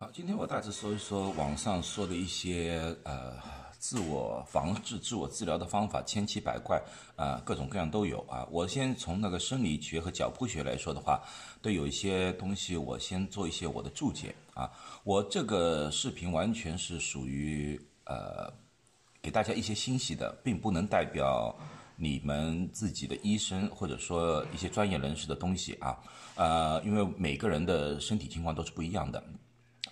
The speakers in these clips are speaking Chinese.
好，今天我大致说一说网上说的一些呃自我防治、自我治疗的方法，千奇百怪啊，各种各样都有啊。我先从那个生理学和脚步学来说的话，对有一些东西，我先做一些我的注解啊。我这个视频完全是属于呃给大家一些信息的，并不能代表你们自己的医生或者说一些专业人士的东西啊。呃，因为每个人的身体情况都是不一样的。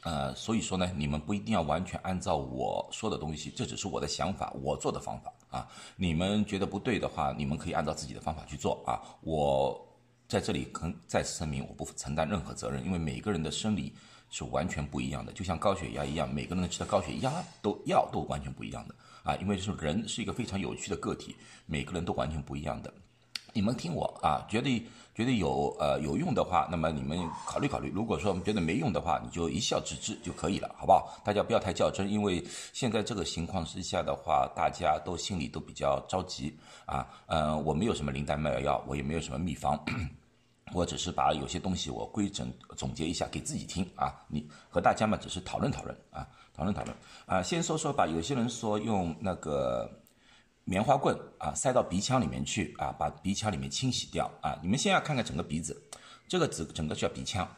呃，所以说呢，你们不一定要完全按照我说的东西，这只是我的想法，我做的方法啊。你们觉得不对的话，你们可以按照自己的方法去做啊。我在这里可再次声明，我不承担任何责任，因为每个人的生理是完全不一样的，就像高血压一样，每个人吃的高血压都药都完全不一样的啊。因为是人是一个非常有趣的个体，每个人都完全不一样的。你们听我啊，觉得觉得有呃有用的话，那么你们考虑考虑。如果说觉得没用的话，你就一笑置之就可以了，好不好？大家不要太较真，因为现在这个情况之下的话，大家都心里都比较着急啊。嗯，我没有什么灵丹妙药，我也没有什么秘方，我只是把有些东西我规整总结一下给自己听啊。你和大家嘛，只是讨论讨论啊，讨论讨论啊。先说说吧，有些人说用那个。棉花棍啊，塞到鼻腔里面去啊，把鼻腔里面清洗掉啊。你们先要看看整个鼻子，这个整整个叫鼻腔，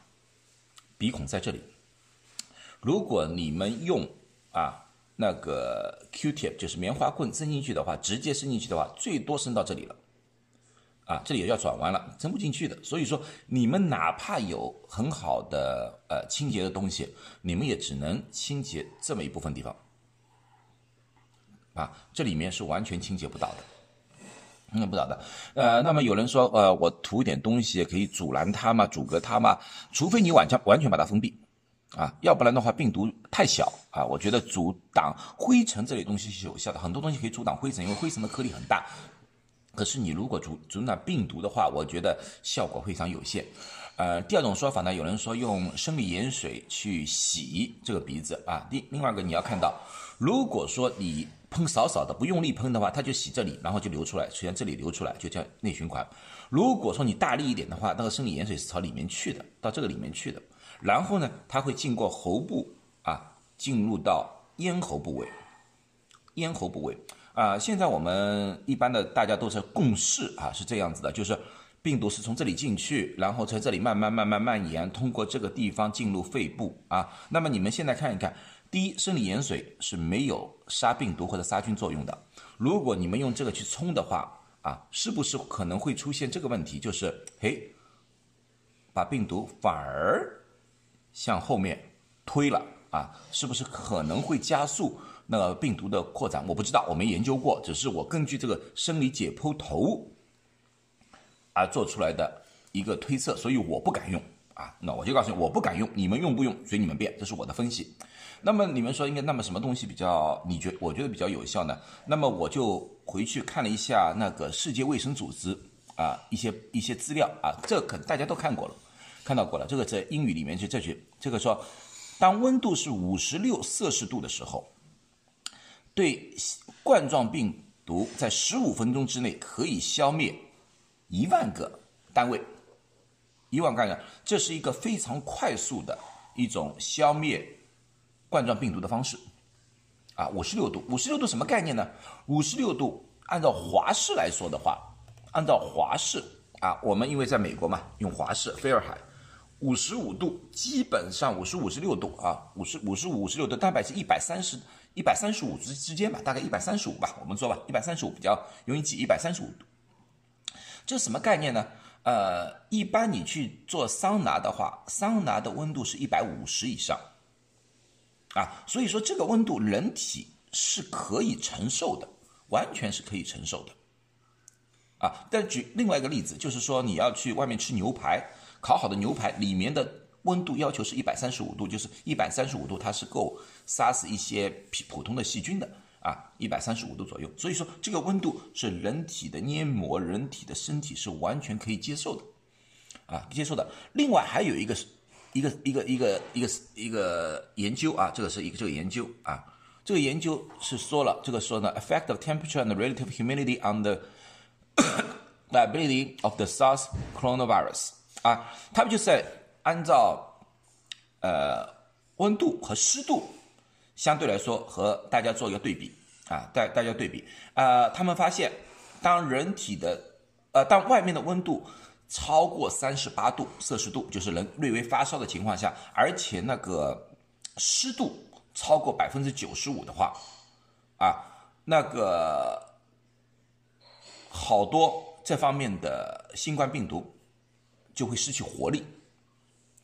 鼻孔在这里。如果你们用啊那个 Q-tip，就是棉花棍伸进去的话，直接伸进去的话，最多伸到这里了，啊，这里也要转弯了，伸不进去的。所以说，你们哪怕有很好的呃清洁的东西，你们也只能清洁这么一部分地方。啊，这里面是完全清洁不到的，清洁不到的。呃，那么有人说，呃，我涂点东西可以阻拦它吗？阻隔它吗？除非你完全完全把它封闭，啊，要不然的话病毒太小啊。我觉得阻挡灰尘这类东西是有效的，很多东西可以阻挡灰尘，因为灰尘的颗粒很大。可是你如果阻阻挡病毒的话，我觉得效果非常有限。呃，第二种说法呢，有人说用生理盐水去洗这个鼻子啊。另另外一个你要看到，如果说你喷少少的，不用力喷的话，它就洗这里，然后就流出来，实际上这里流出来就叫内循环。如果说你大力一点的话，那个生理盐水是朝里面去的，到这个里面去的，然后呢，它会经过喉部啊，进入到咽喉部位，咽喉部位啊。现在我们一般的大家都是共识啊，是这样子的，就是病毒是从这里进去，然后在这里慢慢慢慢蔓延，通过这个地方进入肺部啊。那么你们现在看一看。第一，生理盐水是没有杀病毒或者杀菌作用的。如果你们用这个去冲的话，啊，是不是可能会出现这个问题？就是，嘿，把病毒反而向后面推了啊？是不是可能会加速那个病毒的扩展？我不知道，我没研究过，只是我根据这个生理解剖头而做出来的一个推测，所以我不敢用啊。那我就告诉你，我不敢用，你们用不用随你们便，这是我的分析。那么你们说应该那么什么东西比较？你觉我觉得比较有效呢？那么我就回去看了一下那个世界卫生组织啊一些一些资料啊，这可大家都看过了，看到过了。这个在英语里面就这句，这个说，当温度是五十六摄氏度的时候，对冠状病毒在十五分钟之内可以消灭一万个单位，一万个，这是一个非常快速的一种消灭。冠状病毒的方式，啊，五十六度，五十六度什么概念呢？五十六度，按照华氏来说的话，按照华氏啊，我们因为在美国嘛，用华氏，菲尔海，五十五度，基本上五十五十六度啊，五十五十五五十六度，大概是一百三十一百三十五之之间吧，大概一百三十五吧，我们说吧，一百三十五比较容易记，一百三十五度，这什么概念呢？呃，一般你去做桑拿的话，桑拿的温度是一百五十以上。啊，所以说这个温度人体是可以承受的，完全是可以承受的。啊，但举另外一个例子，就是说你要去外面吃牛排，烤好的牛排里面的温度要求是一百三十五度，就是一百三十五度它是够杀死一些普通的细菌的啊，一百三十五度左右。所以说这个温度是人体的黏膜、人体的身体是完全可以接受的，啊，接受的。另外还有一个是。一个一个一个一个一个研究啊，这个是一个这个研究啊，这个研究是说了，这个说呢，effect of temperature and relative humidity on the viability of the SARS coronavirus 啊，他们就是在按照呃温度和湿度相对来说和大家做一个对比啊，大大家对比。啊，他们发现当人体的呃当外面的温度超过三十八度摄氏度，就是人略微发烧的情况下，而且那个湿度超过百分之九十五的话，啊，那个好多这方面的新冠病毒就会失去活力，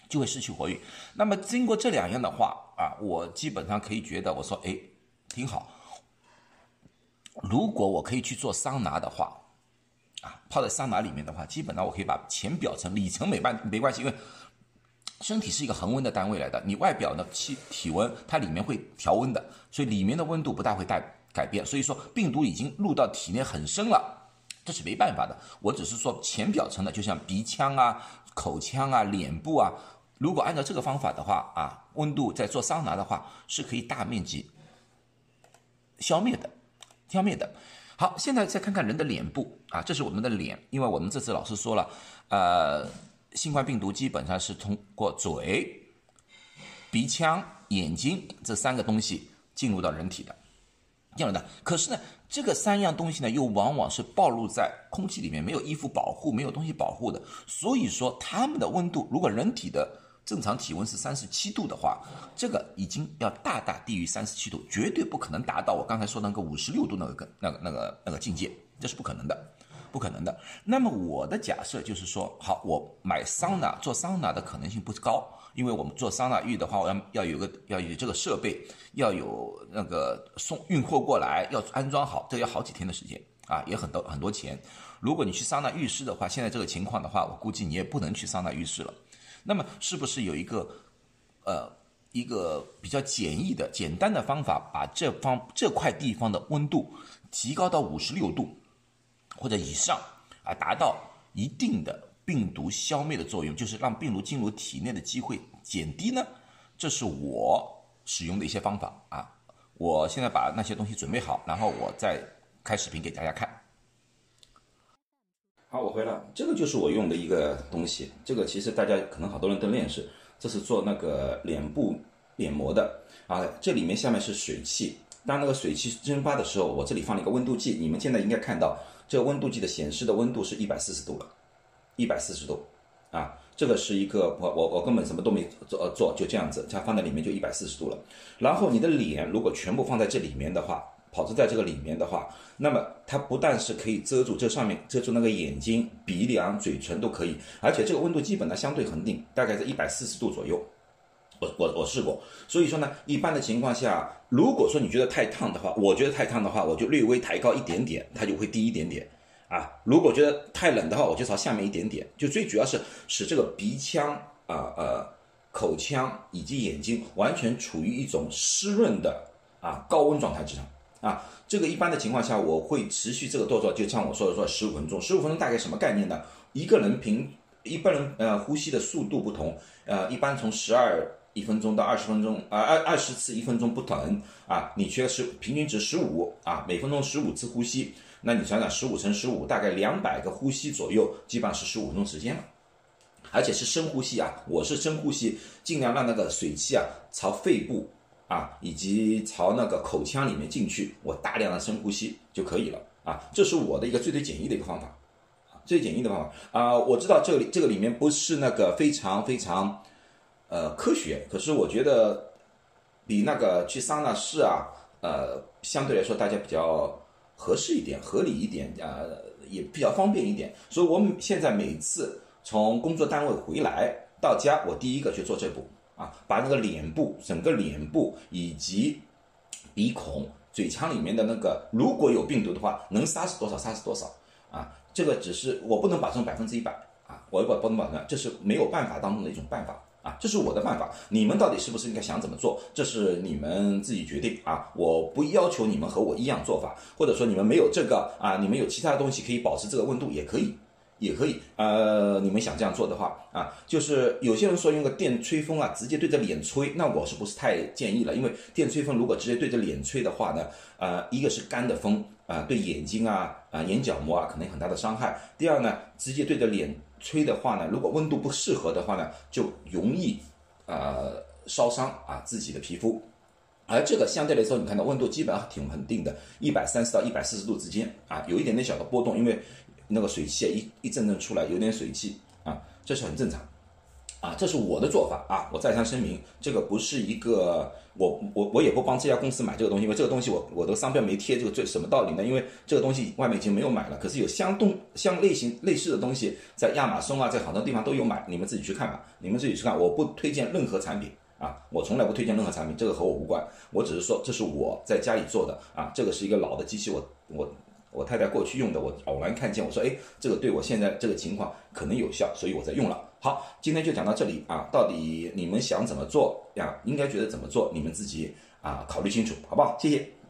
就会失去活力。那么经过这两样的话啊，我基本上可以觉得，我说哎，挺好。如果我可以去做桑拿的话。啊，泡在桑拿里面的话，基本上我可以把浅表层、里层没办没关系，因为身体是一个恒温的单位来的。你外表的气体温，它里面会调温的，所以里面的温度不大会带改变。所以说，病毒已经入到体内很深了，这是没办法的。我只是说浅表层的，就像鼻腔啊、口腔啊、脸部啊，如果按照这个方法的话啊，温度在做桑拿的话，是可以大面积消灭的，消灭的。好，现在再看看人的脸部啊，这是我们的脸，因为我们这次老师说了，呃，新冠病毒基本上是通过嘴、鼻腔、眼睛这三个东西进入到人体的，进入的。可是呢，这个三样东西呢，又往往是暴露在空气里面，没有衣服保护，没有东西保护的，所以说它们的温度，如果人体的正常体温是三十七度的话，这个已经要大大低于三十七度，绝对不可能达到我刚才说那个五十六度那个那个那个那个境界，这是不可能的，不可能的。那么我的假设就是说，好，我买桑拿做桑拿的可能性不高，因为我们做桑拿浴的话，我要要有个要有这个设备，要有那个送运货过来，要安装好，这要好几天的时间啊，也很多很多钱。如果你去桑拿浴室的话，现在这个情况的话，我估计你也不能去桑拿浴室了。那么是不是有一个，呃，一个比较简易的、简单的方法，把这方这块地方的温度提高到五十六度或者以上，啊，达到一定的病毒消灭的作用，就是让病毒进入体内的机会减低呢？这是我使用的一些方法啊。我现在把那些东西准备好，然后我再开视频给大家看。好，我回来，这个就是我用的一个东西。这个其实大家可能好多人都认识，这是做那个脸部脸膜的啊。这里面下面是水汽，当那个水汽蒸发的时候，我这里放了一个温度计。你们现在应该看到，这个温度计的显示的温度是一百四十度了，一百四十度啊。这个是一个我我我根本什么都没做做，就这样子，它放在里面就一百四十度了。然后你的脸如果全部放在这里面的话。跑着在这个里面的话，那么它不但是可以遮住这上面，遮住那个眼睛、鼻梁、嘴唇都可以，而且这个温度基本呢相对恒定，大概在一百四十度左右。我我我试过，所以说呢，一般的情况下，如果说你觉得太烫的话，我觉得太烫的话，我就略微抬高一点点，它就会低一点点啊。如果觉得太冷的话，我就朝下面一点点，就最主要是使这个鼻腔啊呃口腔以及眼睛完全处于一种湿润的啊高温状态之上。啊，这个一般的情况下，我会持续这个动作，就像我说的说十五分钟，十五分钟大概什么概念呢？一个人平一般人呃呼吸的速度不同，呃一般从十二一分钟到二十分钟啊二二十次一分钟不等啊，你缺是平均值十五啊，每分钟十五次呼吸，那你想想十五乘十五大概两百个呼吸左右，基本上是十五分钟时间了，而且是深呼吸啊，我是深呼吸，尽量让那个水气啊朝肺部。啊，以及朝那个口腔里面进去，我大量的深呼吸就可以了啊，这是我的一个最最简易的一个方法，最简易的方法啊。我知道这里这个里面不是那个非常非常呃科学，可是我觉得比那个去桑拿室啊，呃，相对来说大家比较合适一点，合理一点啊，也比较方便一点。所以我现在每次从工作单位回来到家，我第一个去做这步。啊，把那个脸部、整个脸部以及鼻孔、嘴腔里面的那个，如果有病毒的话，能杀死多少杀死多少啊！这个只是我不能保证百分之一百啊，我不不能保证，这是没有办法当中的一种办法啊，这是我的办法。你们到底是不是应该想怎么做？这是你们自己决定啊！我不要求你们和我一样做法，或者说你们没有这个啊，你们有其他的东西可以保持这个温度也可以。也可以，呃，你们想这样做的话啊，就是有些人说用个电吹风啊，直接对着脸吹，那我是不是太建议了？因为电吹风如果直接对着脸吹的话呢，呃，一个是干的风啊，对眼睛啊啊眼角膜啊可能有很大的伤害。第二呢，直接对着脸吹的话呢，如果温度不适合的话呢，就容易呃烧伤啊自己的皮肤。而这个相对来说，你看到温度基本上挺稳定的，一百三十到一百四十度之间啊，有一点点小的波动，因为那个水汽啊一一阵阵出来，有点水汽啊，这是很正常。啊，这是我的做法啊！我再三声明，这个不是一个我我我也不帮这家公司买这个东西，因为这个东西我我的商标没贴，这个最什么道理呢？因为这个东西外面已经没有买了，可是有相动相类型类似的东西在亚马逊啊，在好多地方都有买，你们自己去看吧，你们自己去看，我不推荐任何产品啊，我从来不推荐任何产品，这个和我无关，我只是说这是我在家里做的啊，这个是一个老的机器，我我。我太太过去用的，我偶然看见，我说，哎，这个对我现在这个情况可能有效，所以我在用了。好，今天就讲到这里啊，到底你们想怎么做呀？应该觉得怎么做，你们自己啊考虑清楚，好不好？谢谢。